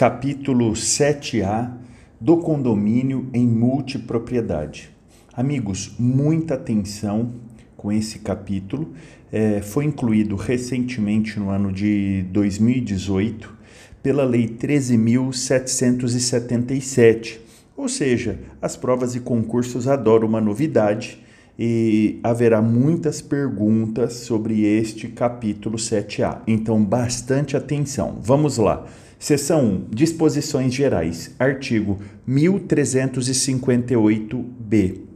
capítulo 7A do condomínio em multipropriedade. Amigos, muita atenção com esse capítulo. É, foi incluído recentemente no ano de 2018 pela Lei 13.777. Ou seja, as provas e concursos adoram uma novidade e haverá muitas perguntas sobre este capítulo 7A. Então, bastante atenção. Vamos lá. Seção 1. Disposições gerais. Artigo 1358-B.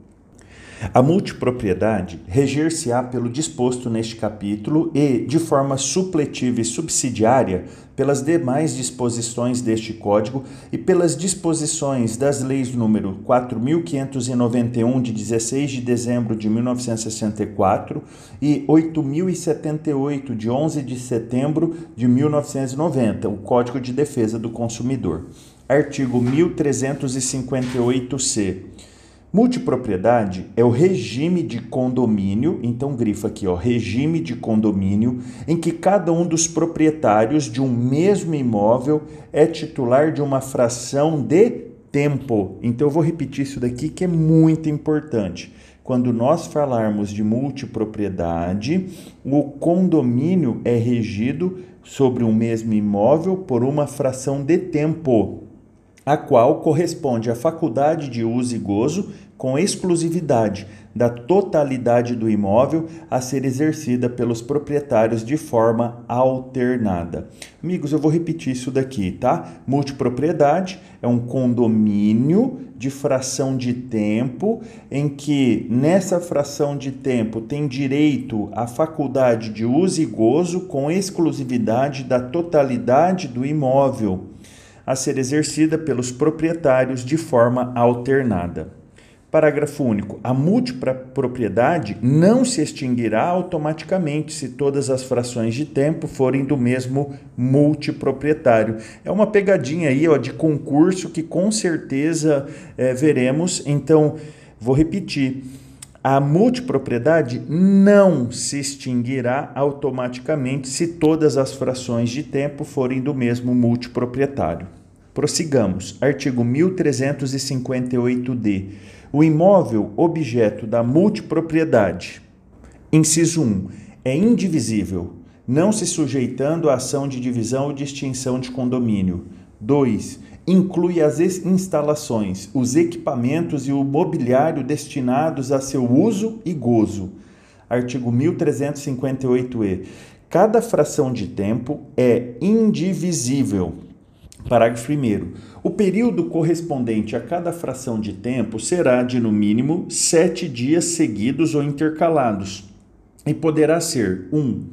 A multipropriedade reger-se-á pelo disposto neste capítulo e, de forma supletiva e subsidiária, pelas demais disposições deste Código e pelas disposições das leis número 4591 de 16 de dezembro de 1964 e 8078 de 11 de setembro de 1990, o Código de Defesa do Consumidor. Artigo 1358-C. Multipropriedade é o regime de condomínio, então grifa aqui, ó, regime de condomínio, em que cada um dos proprietários de um mesmo imóvel é titular de uma fração de tempo. Então eu vou repetir isso daqui que é muito importante. Quando nós falarmos de multipropriedade, o condomínio é regido sobre um mesmo imóvel por uma fração de tempo a qual corresponde a faculdade de uso e gozo com exclusividade da totalidade do imóvel a ser exercida pelos proprietários de forma alternada. Amigos, eu vou repetir isso daqui, tá? Multipropriedade é um condomínio de fração de tempo em que nessa fração de tempo tem direito à faculdade de uso e gozo com exclusividade da totalidade do imóvel a ser exercida pelos proprietários de forma alternada. Parágrafo único. A multipropriedade não se extinguirá automaticamente se todas as frações de tempo forem do mesmo multiproprietário. É uma pegadinha aí ó, de concurso que com certeza é, veremos. Então, vou repetir. A multipropriedade não se extinguirá automaticamente se todas as frações de tempo forem do mesmo multiproprietário. Prossigamos. Artigo 1358-D. O imóvel objeto da multipropriedade. Inciso 1. É indivisível, não se sujeitando à ação de divisão ou de extinção de condomínio. 2 inclui as instalações, os equipamentos e o mobiliário destinados a seu uso e gozo. Artigo 1358-E. Cada fração de tempo é indivisível. Parágrafo 1. O período correspondente a cada fração de tempo será de, no mínimo, sete dias seguidos ou intercalados, e poderá ser 1. Um,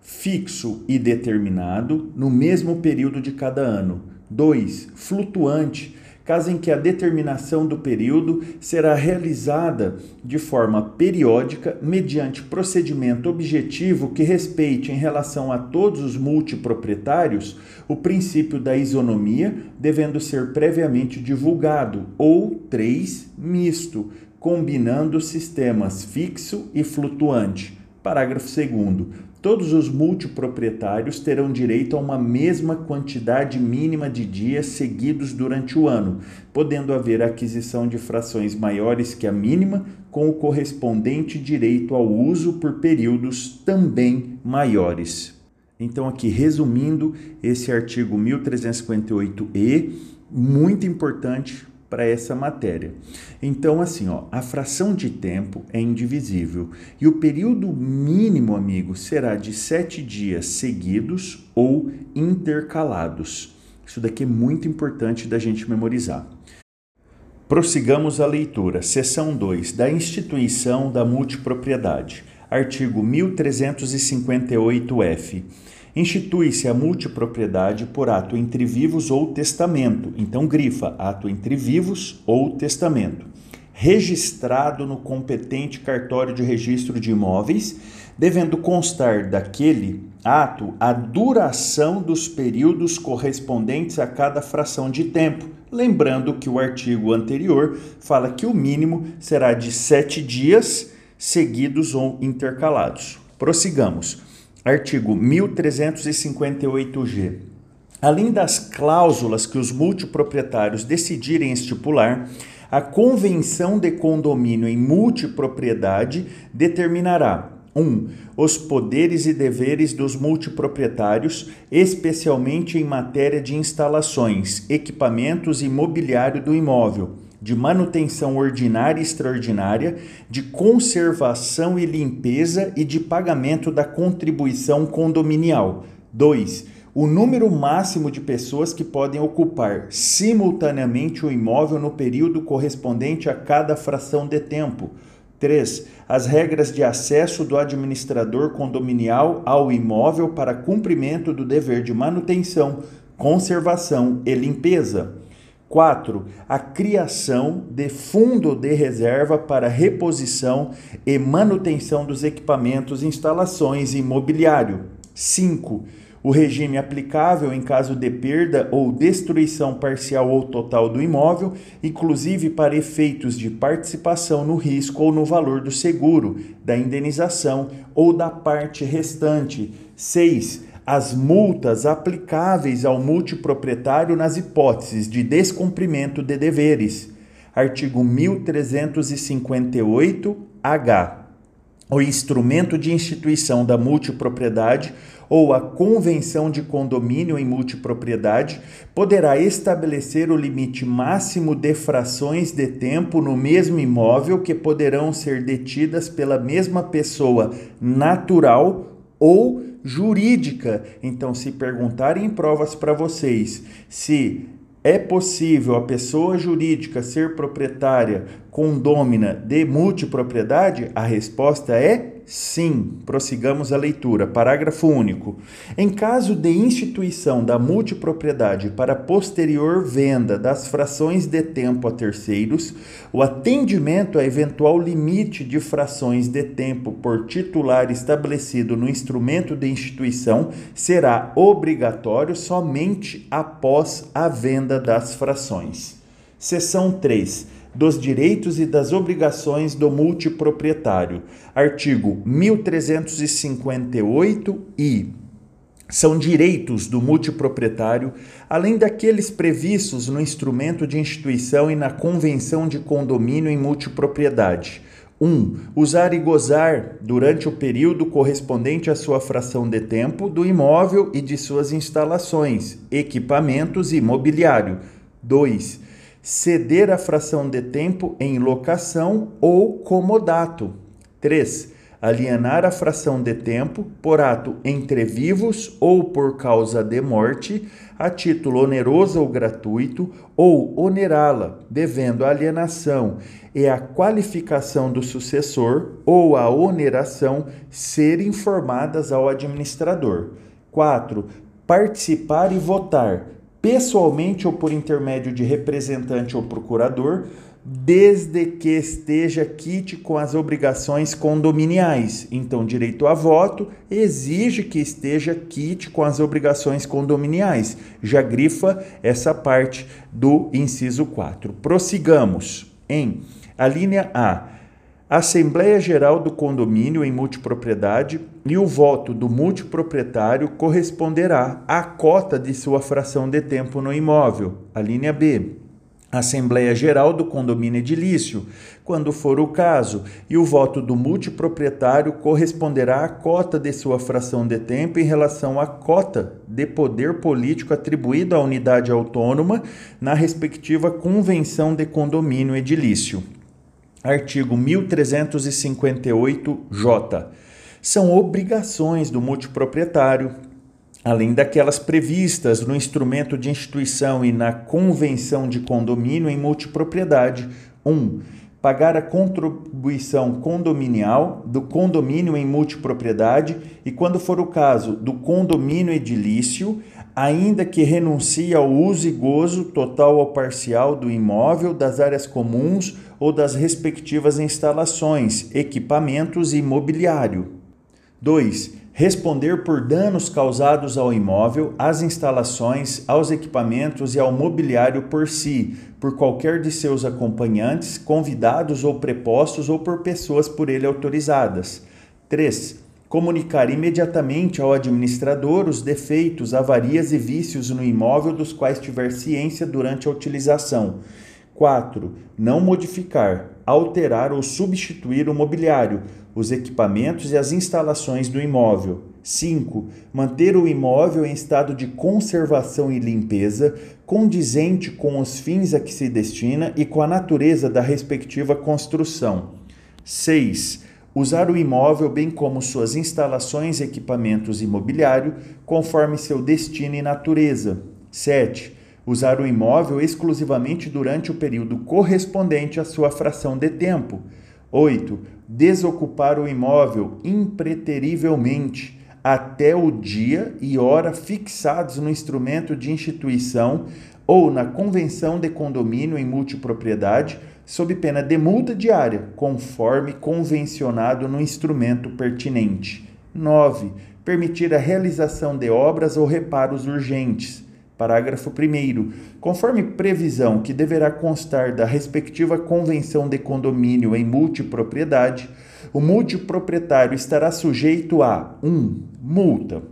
fixo e determinado no mesmo período de cada ano 2. Flutuante, caso em que a determinação do período será realizada de forma periódica mediante procedimento objetivo que respeite em relação a todos os multiproprietários o princípio da isonomia, devendo ser previamente divulgado, ou 3. misto, combinando sistemas fixo e flutuante. Parágrafo 2 todos os multiproprietários terão direito a uma mesma quantidade mínima de dias seguidos durante o ano, podendo haver aquisição de frações maiores que a mínima, com o correspondente direito ao uso por períodos também maiores. Então, aqui resumindo, esse artigo 1358-E, muito importante para essa matéria. Então, assim, ó, a fração de tempo é indivisível e o período mínimo, amigo, será de sete dias seguidos ou intercalados. Isso daqui é muito importante da gente memorizar. Prossigamos a leitura. Seção 2 da instituição da multipropriedade. Artigo 1358-F. Institui-se a multipropriedade por ato entre vivos ou testamento. Então, grifa ato entre vivos ou testamento. Registrado no competente cartório de registro de imóveis, devendo constar daquele ato a duração dos períodos correspondentes a cada fração de tempo. Lembrando que o artigo anterior fala que o mínimo será de sete dias seguidos ou intercalados. Prossigamos. Artigo 1358-G. Além das cláusulas que os multiproprietários decidirem estipular, a convenção de condomínio em multipropriedade determinará 1. Um, os poderes e deveres dos multiproprietários, especialmente em matéria de instalações, equipamentos e mobiliário do imóvel, de manutenção ordinária e extraordinária, de conservação e limpeza e de pagamento da contribuição condominial. 2 o número máximo de pessoas que podem ocupar simultaneamente o imóvel no período correspondente a cada fração de tempo. 3. As regras de acesso do administrador condominial ao imóvel para cumprimento do dever de manutenção, conservação e limpeza. 4. A criação de fundo de reserva para reposição e manutenção dos equipamentos, instalações e imobiliário. 5 o regime aplicável em caso de perda ou destruição parcial ou total do imóvel, inclusive para efeitos de participação no risco ou no valor do seguro, da indenização ou da parte restante. 6. As multas aplicáveis ao multiproprietário nas hipóteses de descumprimento de deveres. Artigo 1358-H. O instrumento de instituição da multipropriedade ou a convenção de condomínio em multipropriedade poderá estabelecer o limite máximo de frações de tempo no mesmo imóvel que poderão ser detidas pela mesma pessoa natural ou jurídica. Então, se perguntarem em provas para vocês se é possível a pessoa jurídica ser proprietária condômina de multipropriedade? A resposta é Sim, prossigamos a leitura. Parágrafo único. Em caso de instituição da multipropriedade para posterior venda das frações de tempo a terceiros, o atendimento a eventual limite de frações de tempo por titular estabelecido no instrumento de instituição será obrigatório somente após a venda das frações. Seção 3 dos direitos e das obrigações do multiproprietário. Artigo 1358 e são direitos do multiproprietário, além daqueles previstos no instrumento de instituição e na convenção de condomínio em multipropriedade. 1. Um, usar e gozar, durante o período correspondente à sua fração de tempo, do imóvel e de suas instalações, equipamentos e mobiliário. 2 ceder a fração de tempo em locação ou comodato. 3. Alienar a fração de tempo por ato entre vivos ou por causa de morte, a título oneroso ou gratuito, ou onerá-la, devendo a alienação e a qualificação do sucessor ou a oneração ser informadas ao administrador. 4. Participar e votar pessoalmente ou por intermédio de representante ou procurador, desde que esteja quite com as obrigações condominiais. Então, direito a voto exige que esteja quite com as obrigações condominiais. Já grifa essa parte do inciso 4. Prossigamos em a linha A Assembleia Geral do Condomínio em Multipropriedade e o voto do multiproprietário corresponderá à cota de sua fração de tempo no imóvel. A linha B. Assembleia Geral do Condomínio Edilício, quando for o caso, e o voto do multiproprietário corresponderá à cota de sua fração de tempo em relação à cota de poder político atribuído à unidade autônoma na respectiva convenção de condomínio edilício artigo 1358-J. São obrigações do multiproprietário, além daquelas previstas no instrumento de instituição e na convenção de condomínio em multipropriedade. 1. Um, pagar a contribuição condominial do condomínio em multipropriedade e, quando for o caso, do condomínio edilício, ainda que renuncie ao uso e gozo total ou parcial do imóvel, das áreas comuns ou das respectivas instalações, equipamentos e mobiliário. 2. Responder por danos causados ao imóvel, às instalações, aos equipamentos e ao mobiliário por si, por qualquer de seus acompanhantes, convidados ou prepostos ou por pessoas por ele autorizadas. 3 comunicar imediatamente ao administrador os defeitos, avarias e vícios no imóvel dos quais tiver ciência durante a utilização. 4. Não modificar, alterar ou substituir o mobiliário, os equipamentos e as instalações do imóvel. 5. Manter o imóvel em estado de conservação e limpeza, condizente com os fins a que se destina e com a natureza da respectiva construção. 6 usar o imóvel bem como suas instalações, equipamentos e mobiliário conforme seu destino e natureza. 7. Usar o imóvel exclusivamente durante o período correspondente à sua fração de tempo. 8. Desocupar o imóvel impreterivelmente até o dia e hora fixados no instrumento de instituição ou na convenção de condomínio em multipropriedade sob pena de multa diária, conforme convencionado no instrumento pertinente. 9. Permitir a realização de obras ou reparos urgentes. Parágrafo 1. Conforme previsão que deverá constar da respectiva convenção de condomínio em multipropriedade, o multiproprietário estará sujeito a 1. Um, multa,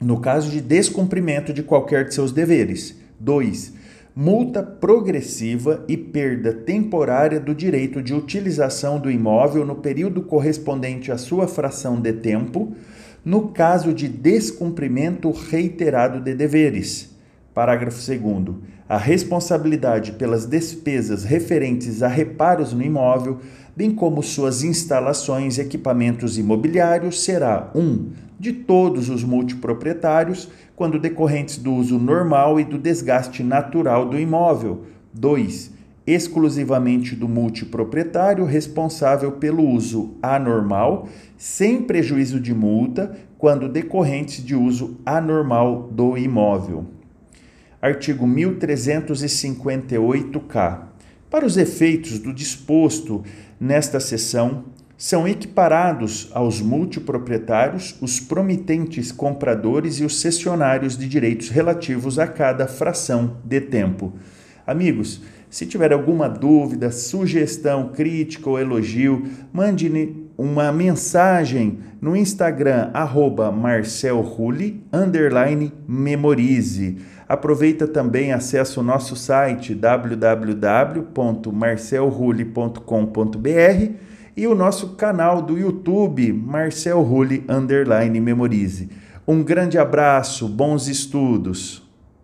no caso de descumprimento de qualquer de seus deveres. 2 multa progressiva e perda temporária do direito de utilização do imóvel no período correspondente à sua fração de tempo, no caso de descumprimento reiterado de deveres. Parágrafo 2. A responsabilidade pelas despesas referentes a reparos no imóvel, bem como suas instalações, equipamentos imobiliários, será 1. Um, de todos os multiproprietários quando decorrentes do uso normal e do desgaste natural do imóvel. 2. Exclusivamente do multiproprietário responsável pelo uso anormal, sem prejuízo de multa, quando decorrentes de uso anormal do imóvel. Artigo 1358-K. Para os efeitos do disposto nesta seção, são equiparados aos multiproprietários os promitentes compradores e os cessionários de direitos relativos a cada fração de tempo. Amigos, se tiver alguma dúvida, sugestão, crítica ou elogio, mande uma mensagem no Instagram, arroba underline memorize. Aproveita também, acessa o nosso site www.marcelrulli.com.br e o nosso canal do YouTube, Marcel Rulli Underline Memorize. Um grande abraço, bons estudos!